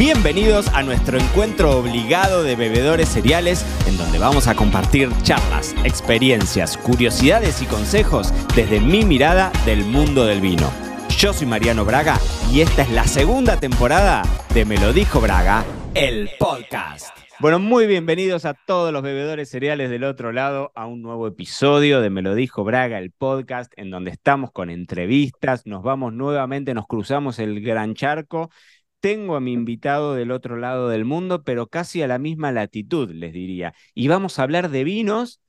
Bienvenidos a nuestro encuentro obligado de bebedores cereales, en donde vamos a compartir charlas, experiencias, curiosidades y consejos desde mi mirada del mundo del vino. Yo soy Mariano Braga y esta es la segunda temporada de Me lo dijo Braga, el podcast. Bueno, muy bienvenidos a todos los bebedores cereales del otro lado a un nuevo episodio de Me lo dijo Braga, el podcast, en donde estamos con entrevistas, nos vamos nuevamente, nos cruzamos el gran charco tengo a mi invitado del otro lado del mundo, pero casi a la misma latitud, les diría. Y vamos a hablar de vinos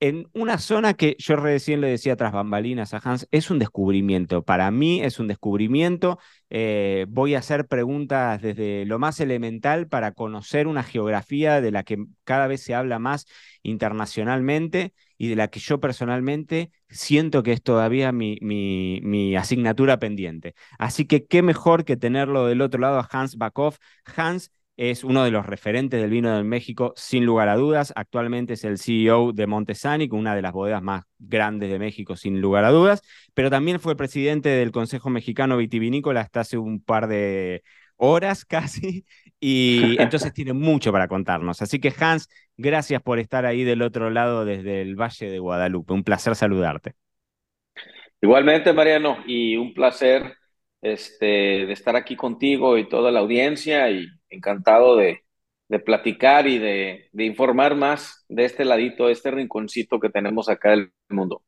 en una zona que yo recién le decía tras bambalinas a Hans, es un descubrimiento. Para mí es un descubrimiento. Eh, voy a hacer preguntas desde lo más elemental para conocer una geografía de la que cada vez se habla más internacionalmente y de la que yo personalmente siento que es todavía mi, mi, asignatura pendiente. Así que qué mejor que tenerlo del otro lado a Hans Backhoff. Hans es uno de los referentes del vino de México, sin lugar a dudas. Actualmente es el CEO de Montesani, una de las bodegas más grandes de México, sin lugar a dudas, pero también fue presidente del Consejo Mexicano Vitivinícola hasta hace un par de horas casi, y entonces tiene mucho para contarnos. Así que Hans, gracias por estar ahí del otro lado desde el Valle de Guadalupe. Un placer saludarte. Igualmente, Mariano, y un placer este, de estar aquí contigo y toda la audiencia y encantado de, de platicar y de, de, informar más de este ladito, este rinconcito que tenemos acá del mundo.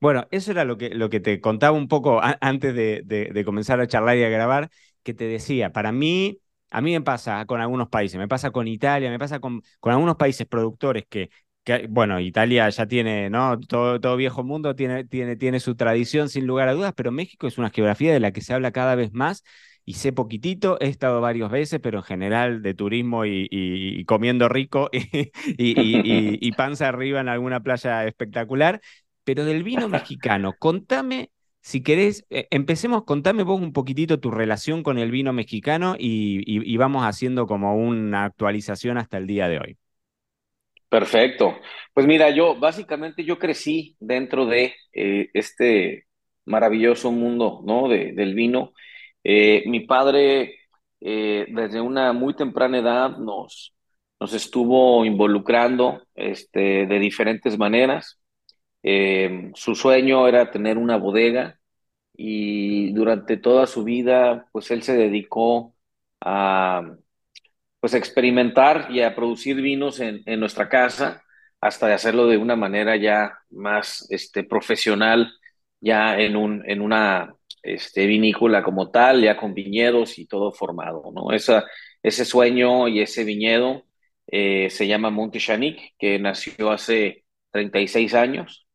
Bueno, eso era lo que, te contaba un poco antes de, de, comenzar a charlar y a grabar, que te decía, para mí, a mí me pasa con algunos países, me pasa con Italia, me pasa con, algunos países productores que, que, bueno, Italia ya tiene, ¿no? Todo, todo viejo mundo tiene, tiene, tiene su tradición sin lugar a dudas, pero México es una geografía de la que se habla cada vez más y sé poquitito, he estado varias veces, pero en general de turismo y, comiendo rico y, y, panza arriba en alguna playa espectacular. Pero del vino mexicano, contame, si querés, eh, empecemos, contame vos un poquitito tu relación con el vino mexicano y, vamos haciendo como una actualización hasta el día de hoy. Perfecto. Pues mira, yo básicamente yo crecí dentro de eh, este maravilloso mundo, ¿no? De, del vino. Eh, mi padre, eh, desde una muy temprana edad, nos, nos estuvo involucrando este, de diferentes maneras. Eh, su sueño era tener una bodega y durante toda su vida, pues él se dedicó a pues, experimentar y a producir vinos en, en nuestra casa hasta de hacerlo de una manera ya más este, profesional, ya en, un, en una este, vinícola como tal, ya con viñedos y todo formado, ¿no? Esa, ese sueño y ese viñedo eh, se llama Monte Chanic, que nació hace 36 años.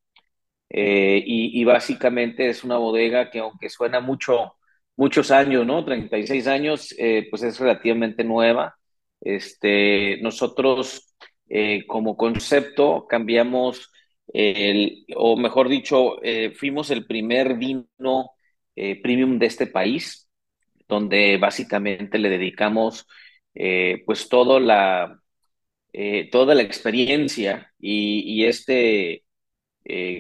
Eh, y, y, básicamente es una bodega que aunque suena mucho, muchos años, ¿no? 36 años, eh, pues es relativamente nueva. Este, nosotros como concepto cambiamos, el, o mejor dicho, fuimos el primer vino eh, premium de este país, donde básicamente le dedicamos eh, pues la, eh, toda la experiencia y, este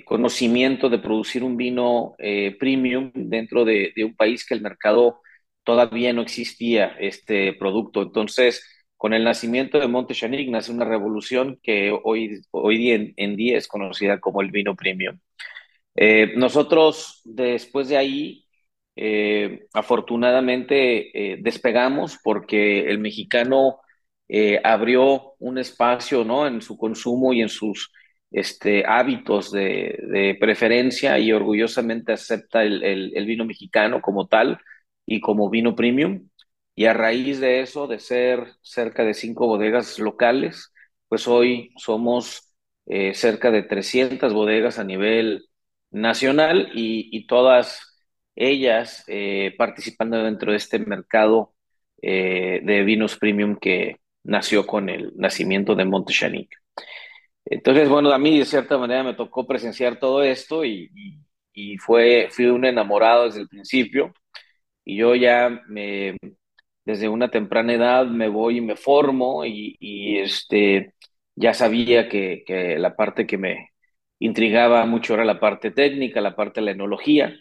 conocimiento de producir un vino premium dentro de, un país que el mercado todavía no existía este producto. Entonces, con el nacimiento de Monte Chanic nace una revolución que hoy, hoy en, día es conocida como el vino premium. Nosotros después de ahí eh, afortunadamente eh, despegamos porque el mexicano eh, abrió un espacio ¿no? en su consumo y en sus este, hábitos de, preferencia y orgullosamente acepta el, el, vino mexicano como tal y como vino premium. Y a raíz de eso, de ser cerca de cinco bodegas locales, pues hoy somos cerca de 300 bodegas a nivel nacional y, todas ellas eh, participando dentro de este mercado eh, de vinos premium que nació con el nacimiento de Monte Chanic. Entonces, bueno, a mí de cierta manera me tocó presenciar todo esto y, fue, fui un enamorado desde el principio y yo ya desde una temprana edad me voy y me formo y, este, ya sabía que la parte que me intrigaba mucho era la parte técnica, la parte de la enología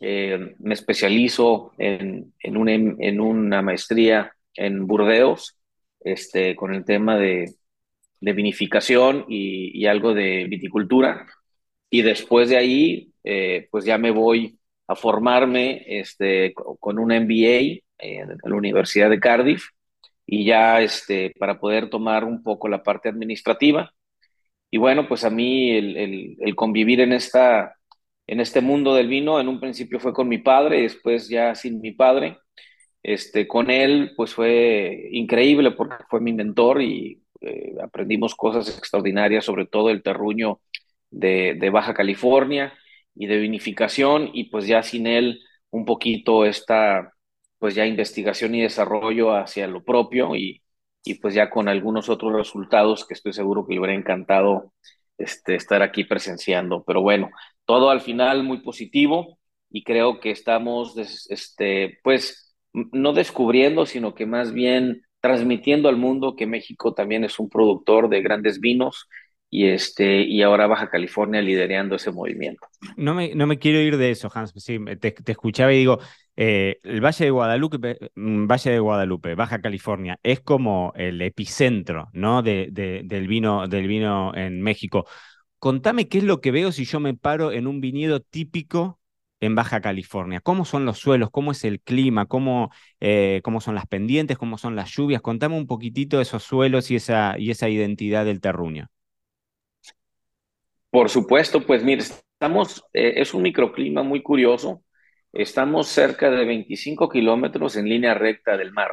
eh, me especializo en, en, una, en, una, maestría en Burdeos, este, con el tema de, de vinificación y, y, algo de viticultura. Y después de ahí, eh, pues ya me voy a formarme este, con un MBA en la Universidad de Cardiff y ya este, para poder tomar un poco la parte administrativa. Y bueno, pues a mí el, el, convivir en, esta, en este mundo del vino, en un principio fue con mi padre, después ya sin mi padre. Este, con él, pues fue increíble porque fue mi mentor y eh, aprendimos cosas extraordinarias, sobre todo el terruño de, de Baja California y de vinificación, y pues ya sin él un poquito esta, pues ya investigación y desarrollo hacia lo propio y, y pues ya con algunos otros resultados que estoy seguro que le hubiera encantado este, estar aquí presenciando. Pero bueno, todo al final muy positivo y creo que estamos, este, pues, no descubriendo, sino que más bien transmitiendo al mundo que México también es un productor de grandes vinos y, este, y ahora Baja California liderando ese movimiento. No me, no me quiero ir de eso, Hans. Sí, te, escuchaba y digo, eh, el Valle de Guadalupe, mm, Valle de Guadalupe, Baja California, es como el epicentro ¿no? de, de, del, vino, del vino en México. Contame qué es lo que veo si yo me paro en un viñedo típico en Baja California. ¿Cómo son los suelos? ¿Cómo es el clima? ¿Cómo, eh, cómo son las pendientes? ¿Cómo son las lluvias? Contame un poquitito esos suelos y esa, y esa identidad del terruño. Por supuesto, pues mire, estamos, eh, es un microclima muy curioso. Estamos cerca de 25 kilómetros en línea recta del mar.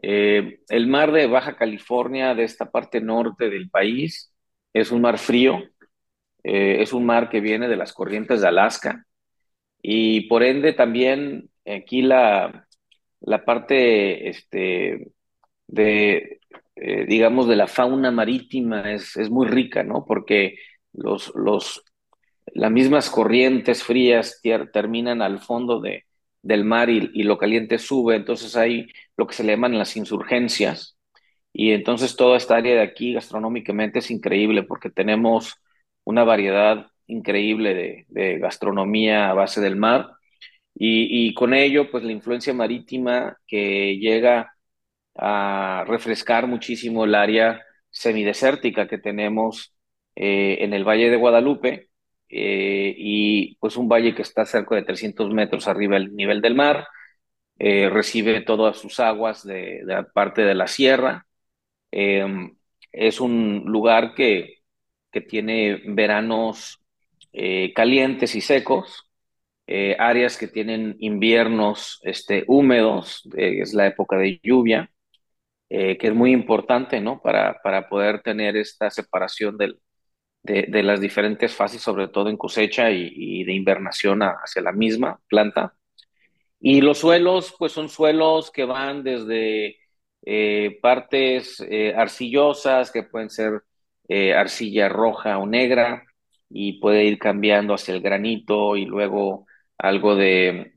Eh, el mar de Baja California, de esta parte norte del país, es un mar frío, eh, es un mar que viene de las corrientes de Alaska y por ende también aquí la, la parte este, de, eh, digamos, de la fauna marítima es, es muy rica, ¿no? Porque los, los, las mismas corrientes frías terminan al fondo de, del mar y, y, lo caliente sube, entonces hay lo que se le llaman las insurgencias, y entonces toda esta área de aquí gastronómicamente es increíble porque tenemos una variedad increíble de, de gastronomía a base del mar, y, y, con ello, pues la influencia marítima que llega a refrescar muchísimo el área semidesértica que tenemos eh, en el Valle de Guadalupe, eh, y pues un valle que está cerca de 300 metros arriba del nivel del mar, eh, recibe todas sus aguas de, la parte de la sierra. Eh, es un lugar que, que tiene veranos calientes y secos, áreas que tienen inviernos este, húmedos, es la época de lluvia, que es muy importante ¿no? para, para poder tener esta separación del, de, las diferentes fases, sobre todo en cosecha y, de invernación hacia la misma planta. Y los suelos, pues son suelos que van desde eh, partes eh, arcillosas, que pueden ser eh, arcilla roja o negra, y puede ir cambiando hacia el granito y luego algo de,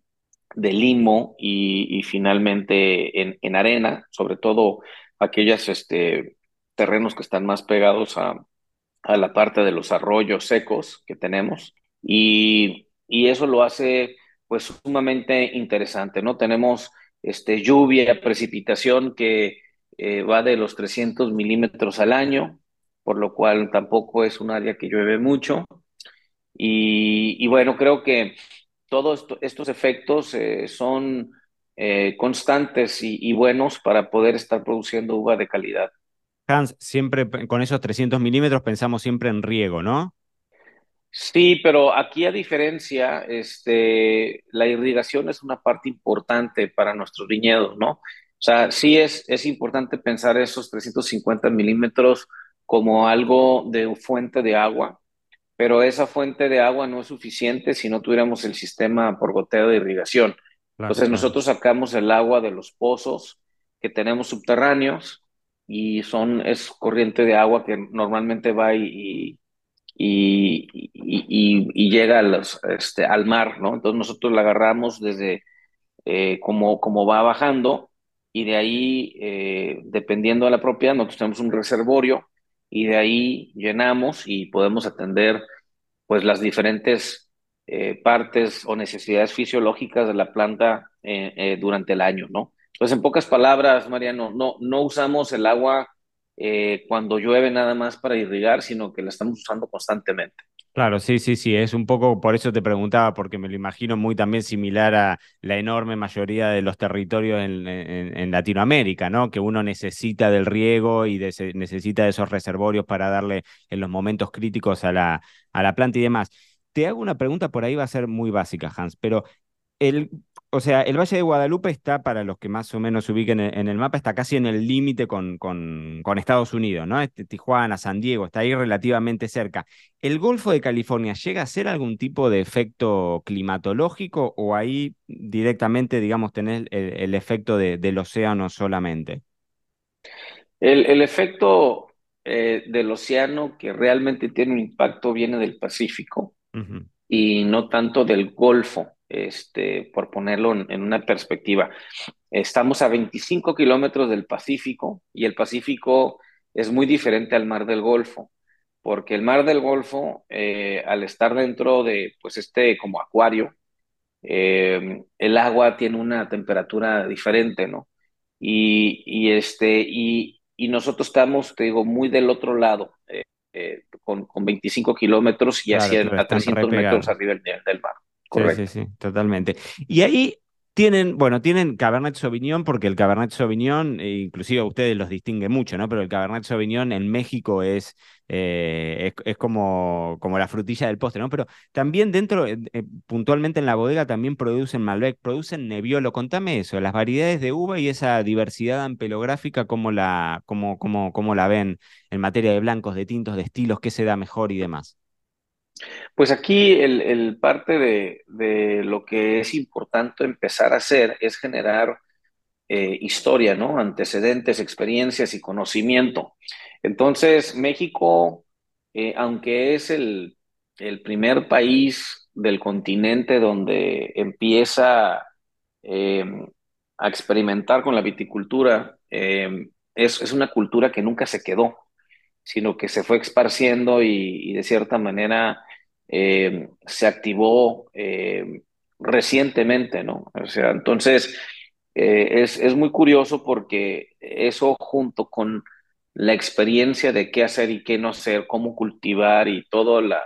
limo y, y finalmente en, en, arena, sobre todo aquellos este, terrenos que están más pegados a, a la parte de los arroyos secos que tenemos y, y, eso lo hace pues sumamente interesante, ¿no? Tenemos este, lluvia, precipitación que eh, va de los 300 milímetros al año, por lo cual tampoco es un área que llueve mucho. Y, bueno, creo que todos esto, estos efectos eh, son eh, constantes y buenos para poder estar produciendo uva de calidad. Hans, siempre con esos 300 milímetros pensamos siempre en riego, ¿no? Sí, pero aquí a diferencia, este, la irrigación es una parte importante para nuestros viñedos, ¿no? O sea, sí es, es importante pensar esos 350 milímetros como algo de fuente de agua, pero esa fuente de agua no es suficiente si no tuviéramos el sistema por goteo de irrigación. Claro, Entonces claro. nosotros sacamos el agua de los pozos que tenemos subterráneos y son, es corriente de agua que normalmente va y, y, y, llega a los, este, al mar, ¿no? Entonces nosotros la agarramos desde eh, como, como va bajando y de ahí, eh, dependiendo de la propiedad, nosotros tenemos un reservorio y de ahí llenamos y podemos atender pues las diferentes eh, partes o necesidades fisiológicas de la planta eh, durante el año, ¿no? Pues en pocas palabras, Mariano, no, no usamos el agua eh, cuando llueve nada más para irrigar, sino que la estamos usando constantemente. Claro, sí, sí, sí, es un poco, por eso te preguntaba, porque me lo imagino muy también similar a la enorme mayoría de los territorios en, Latinoamérica, ¿no? Que uno necesita del riego y necesita de esos reservorios para darle en los momentos críticos a la, a la planta y demás. Te hago una pregunta, por ahí va a ser muy básica, Hans, pero el, o sea, el Valle de Guadalupe está, para los que más o menos se ubiquen en, el mapa, está casi en el límite con, con, con, Estados Unidos, ¿no? Este, Tijuana, San Diego, está ahí relativamente cerca. ¿El Golfo de California llega a ser algún tipo de efecto climatológico o ahí directamente, digamos, tenés el, efecto del océano solamente? El, efecto eh, del océano que realmente tiene un impacto viene del Pacífico y no tanto del Golfo este, por ponerlo en, una perspectiva. Estamos a 25 kilómetros del Pacífico y el Pacífico es muy diferente al Mar del Golfo, porque el Mar del Golfo, eh, al estar dentro de, pues, este como acuario, eh, el agua tiene una temperatura diferente, ¿no? Y, y este, y, y, nosotros estamos, te digo, muy del otro lado, eh, con, con, 25 kilómetros y hacia a 300 metros arriba del mar. Sí, sí, sí, totalmente. Y ahí tienen, bueno, tienen Cabernet Sauvignon porque el Cabernet Sauvignon, e inclusive a ustedes los distingue mucho, ¿no? Pero el Cabernet Sauvignon en México es, eh, es, como, como la frutilla del postre, ¿no? Pero también dentro, eh, eh, puntualmente en la bodega, también producen Malbec, producen Nebbiolo. Contame eso, las variedades de uva y esa diversidad ampelográfica, ¿cómo la, cómo, cómo, cómo la ven en materia de blancos, de tintos, de estilos, qué se da mejor y demás? Pues aquí el, parte de, lo que es importante empezar a hacer es generar eh, historia, ¿no? Antecedentes, experiencias y conocimiento. Entonces, México, eh, aunque es el, primer país del continente donde empieza em, a experimentar con la viticultura, es, es una cultura que nunca se quedó sino que se fue esparciendo y, de cierta manera eh, se activó eh, recientemente, ¿no? O sea, entonces eh, es, es, muy curioso porque eso junto con la experiencia de qué hacer y qué no hacer, cómo cultivar y toda la,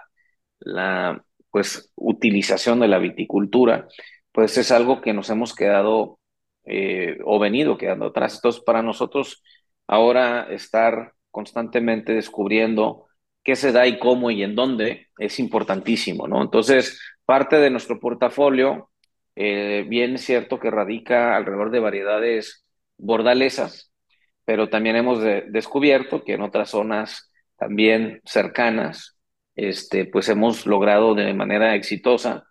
la pues, utilización de la viticultura, pues es algo que nos hemos quedado o venido quedando atrás. Entonces, para nosotros ahora estar constantemente descubriendo qué se da y cómo y en dónde es importantísimo, ¿no? Entonces, parte de nuestro portafolio, eh, bien cierto que radica alrededor de variedades bordalesas, pero también hemos descubierto que en otras zonas también cercanas, este, pues hemos logrado de manera exitosa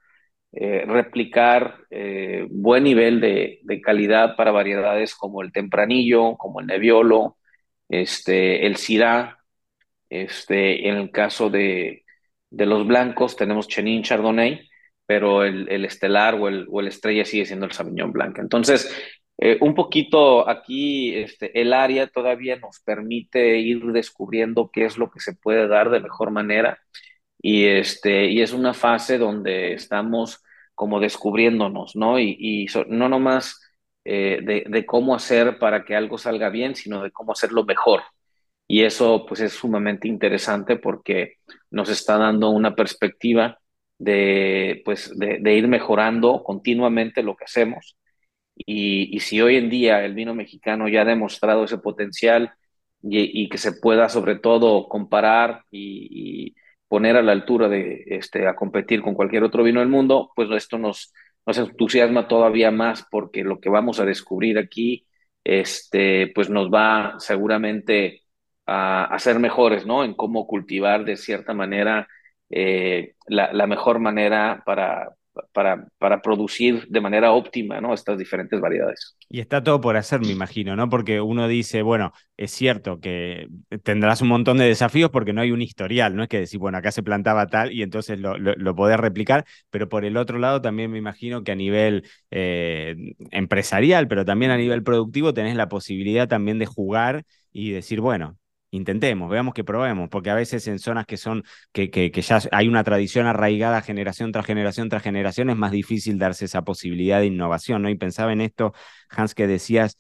eh, replicar eh, buen nivel de, de, calidad para variedades como el tempranillo, como el neviolo, este, el Syrah, este, en el caso de, de los blancos tenemos Chenin Chardonnay, pero el, el estelar o el, o el, estrella sigue siendo el Sauvignon Blanc. Entonces, eh, un poquito aquí este, el área todavía nos permite ir descubriendo qué es lo que se puede dar de mejor manera y, este, y es una fase donde estamos como descubriéndonos, ¿no? Y, y no nomás eh, de, cómo hacer para que algo salga bien, sino de cómo hacerlo mejor. Y eso pues es sumamente interesante porque nos está dando una perspectiva de, pues, de, ir mejorando continuamente lo que hacemos. Y, si hoy en día el vino mexicano ya ha demostrado ese potencial y, que se pueda sobre todo comparar y, y, poner a la altura de este, a competir con cualquier otro vino del mundo, pues esto nos, nos entusiasma todavía más porque lo que vamos a descubrir aquí, este, pues nos va seguramente a, a ser mejores, ¿no? En cómo cultivar de cierta manera eh, la, la, mejor manera para, para, para producir de manera óptima ¿no? estas diferentes variedades. Y está todo por hacer, me imagino, ¿no? Porque uno dice, bueno, es cierto que tendrás un montón de desafíos porque no hay un historial, no es que decir, bueno, acá se plantaba tal y entonces lo, lo, podés replicar, pero por el otro lado también me imagino que a nivel eh, empresarial, pero también a nivel productivo, tenés la posibilidad también de jugar y decir, bueno, intentemos, veamos que probemos, porque a veces en zonas que son, que, que, ya hay una tradición arraigada generación tras generación tras generación, es más difícil darse esa posibilidad de innovación, ¿no? Y pensaba en esto, Hans, que decías,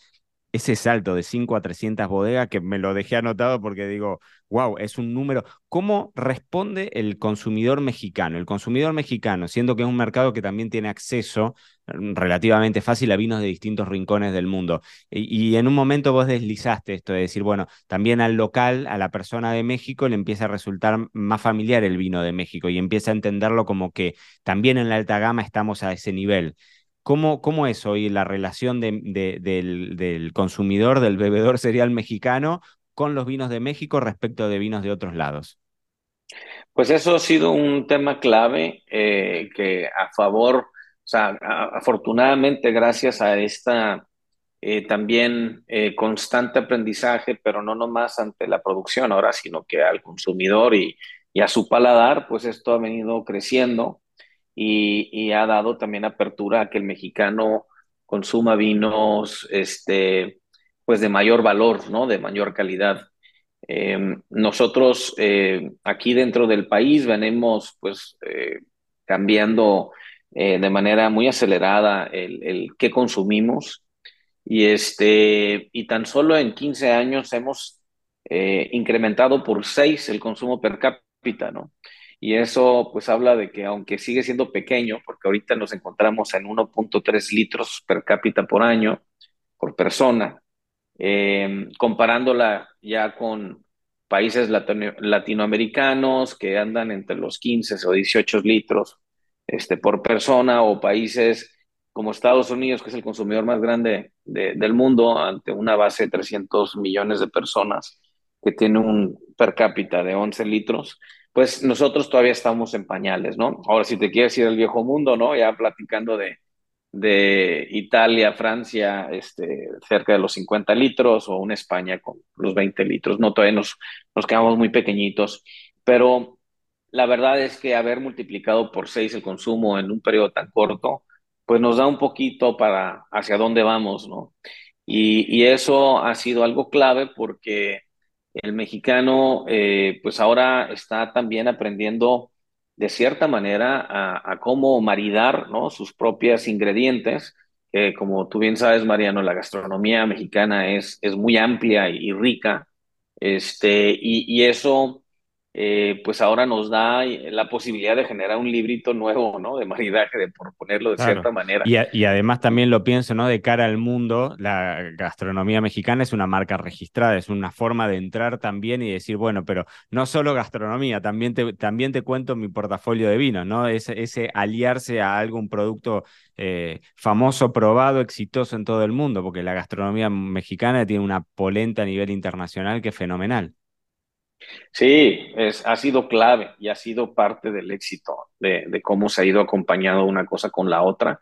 ese salto de 5 a 300 bodegas, que me lo dejé anotado porque digo, wow, es un número. ¿Cómo responde el consumidor mexicano? El consumidor mexicano, siendo que es un mercado que también tiene acceso mm, relativamente fácil a vinos de distintos rincones del mundo. Y, en un momento vos deslizaste esto de decir, bueno, también al local, a la persona de México, le empieza a resultar más familiar el vino de México y empieza a entenderlo como que también en la alta gama estamos a ese nivel. ¿Cómo, ¿Cómo, es hoy la relación de, del, consumidor, del bebedor cereal mexicano con los vinos de México respecto de vinos de otros lados? Pues eso ha sido un tema clave eh, que a favor, o sea, afortunadamente gracias a esta eh, también eh, constante aprendizaje, pero no nomás ante la producción ahora, sino que al consumidor y, y a su paladar, pues esto ha venido creciendo y, ha dado también apertura a que el mexicano consuma vinos este, pues de mayor valor, ¿no? De mayor calidad. Em, nosotros eh, aquí dentro del país venimos pues eh, cambiando eh, de manera muy acelerada el, el qué consumimos y, este, y tan solo en 15 años hemos incrementado por 6 el consumo per cápita, ¿no? Y eso pues habla de que aunque sigue siendo pequeño, porque ahorita nos encontramos en 1.3 litros per cápita por año, por persona, eh, comparándola ya con países latinoamericanos que andan entre los 15 o 18 litros este, por persona, o países como Estados Unidos, que es el consumidor más grande del mundo, ante una base de 300 millones de personas, que tiene un per cápita de 11 litros, pues nosotros todavía estamos en pañales, ¿no? Ahora, si te quieres ir al viejo mundo, ¿no? Ya platicando de, de Italia, Francia, este, cerca de los 50 litros, o una España con los 20 litros, ¿no? Todavía nos, nos quedamos muy pequeñitos, pero la verdad es que haber multiplicado por seis el consumo en un periodo tan corto, pues nos da un poquito para hacia dónde vamos, ¿no? Y, y eso ha sido algo clave porque el mexicano eh, pues ahora está también aprendiendo de cierta manera a, cómo maridar sus propios ingredientes. que como tú bien sabes, Mariano, la gastronomía mexicana es, es muy amplia y, rica. Este, y, y eso eh, pues ahora nos da la posibilidad de generar un librito nuevo, ¿no? De maridaje, de por ponerlo de cierta manera. Y, además también lo pienso, ¿no? De cara al mundo, la gastronomía mexicana es una marca registrada, es una forma de entrar también y decir, bueno, pero no solo gastronomía, también te, también te cuento mi portafolio de vinos, ¿no? Ese, ese aliarse a algún producto eh, famoso, probado, exitoso en todo el mundo, porque la gastronomía mexicana tiene una polenta a nivel internacional que es fenomenal. Sí, es, ha sido clave y ha sido parte del éxito de, cómo se ha ido acompañado una cosa con la otra.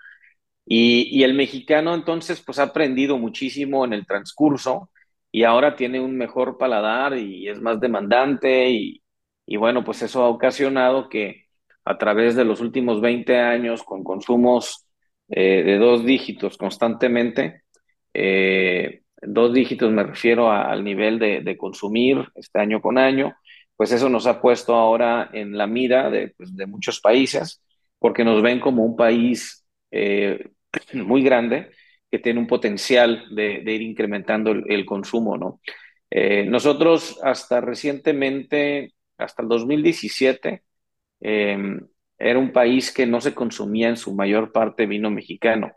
Y, el mexicano entonces pues ha aprendido muchísimo en el transcurso y ahora tiene un mejor paladar y es más demandante y, bueno, pues eso ha ocasionado que a través de los últimos 20 años con consumos eh, de dos dígitos constantemente, eh, dos dígitos me refiero al nivel de, consumir este año con año, pues eso nos ha puesto ahora en la mira de, pues, muchos países, porque nos ven como un país eh, muy grande que tiene un potencial de, ir incrementando el, consumo, ¿no? Eh, nosotros hasta recientemente, hasta el 2017, em, era un país que no se consumía en su mayor parte vino mexicano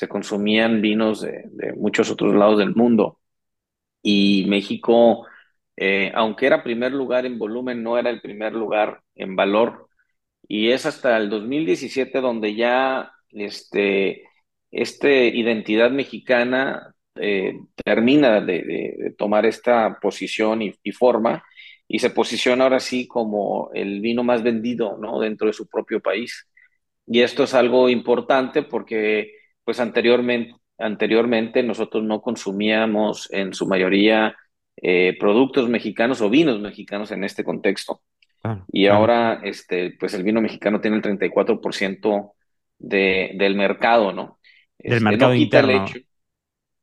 se consumían vinos de, muchos otros lados del mundo. Y México, eh, aunque era primer lugar en volumen, no era el primer lugar en valor. Y es hasta el 2017 donde ya este, este identidad mexicana eh, termina de, tomar esta posición y, y, forma y se posiciona ahora sí como el vino más vendido ¿no? dentro de su propio país. Y esto es algo importante porque pues anteriormente, anteriormente nosotros no consumíamos en su mayoría eh, productos mexicanos o vinos mexicanos en este contexto. y ahora, este, pues el vino mexicano tiene el 34% de, del mercado, ¿no? Del este, mercado interno.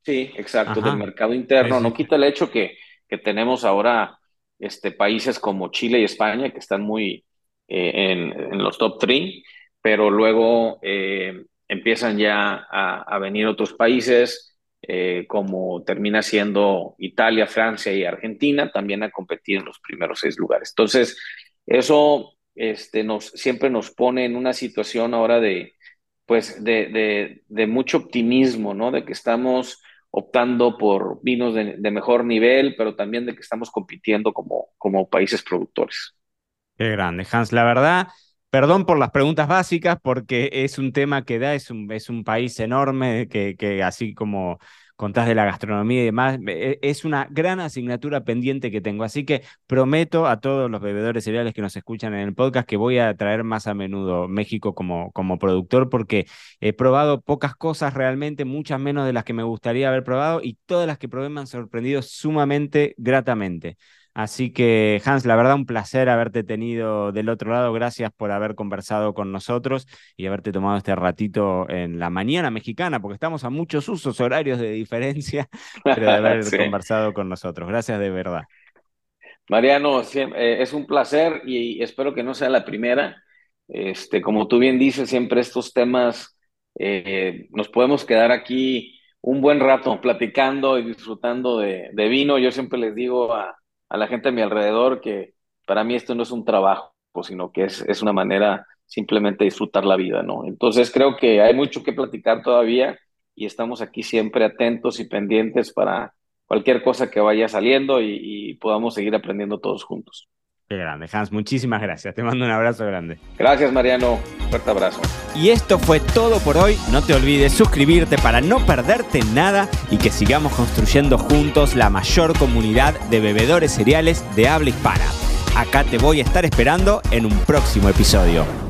sí, exacto, del mercado interno. No quita el hecho que, que tenemos ahora este, países como Chile y España, que están muy eh, en, los top 3, pero luego eh, empiezan ya a, venir otros países, eh, como termina siendo Italia, Francia y Argentina, también a competir en los primeros seis lugares. Entonces, eso este, nos, siempre nos pone en una situación ahora de, pues, de, de, mucho optimismo, ¿no? De que estamos optando por vinos de, mejor nivel, pero también de que estamos compitiendo como, como países productores. Qué grande, Hans. La verdad, perdón por las preguntas básicas, porque es un tema que da, es un, es un país enorme que, que así como contás de la gastronomía y demás, e, es una gran asignatura pendiente que tengo. Así que prometo a todos los bebedores cereales que nos escuchan en el podcast que voy a traer más a menudo México como, como productor porque he probado pocas cosas realmente, muchas menos de las que me gustaría haber probado y todas las que probé me han sorprendido sumamente gratamente. Así que, Hans, la verdad, un placer haberte tenido del otro lado. Gracias por haber conversado con nosotros y haberte tomado este ratito en la mañana mexicana, porque estamos a muchos usos horarios de diferencia, pero de haber conversado con nosotros. Gracias de verdad. Mariano, eh, es un placer y espero que no sea la primera. Este, como tú bien dices, siempre estos temas eh, nos podemos quedar aquí un buen rato platicando y disfrutando de vino. Yo siempre les digo a, a la gente a mi alrededor que para mí esto no es un trabajo, sino que es, es una manera simplemente de disfrutar la vida, ¿no? Entonces creo que hay mucho que platicar todavía y estamos aquí siempre atentos y pendientes para cualquier cosa que vaya saliendo y, y podamos seguir aprendiendo todos juntos. Qué grande, Hans. Muchísimas gracias. Te mando un abrazo grande. Gracias, Mariano. Fuerte abrazo. Y esto fue todo por hoy. No te olvides suscribirte para no perderte nada y que sigamos construyendo juntos la mayor comunidad de bebedores cereales de habla hispana. Acá te voy a estar esperando en un próximo episodio.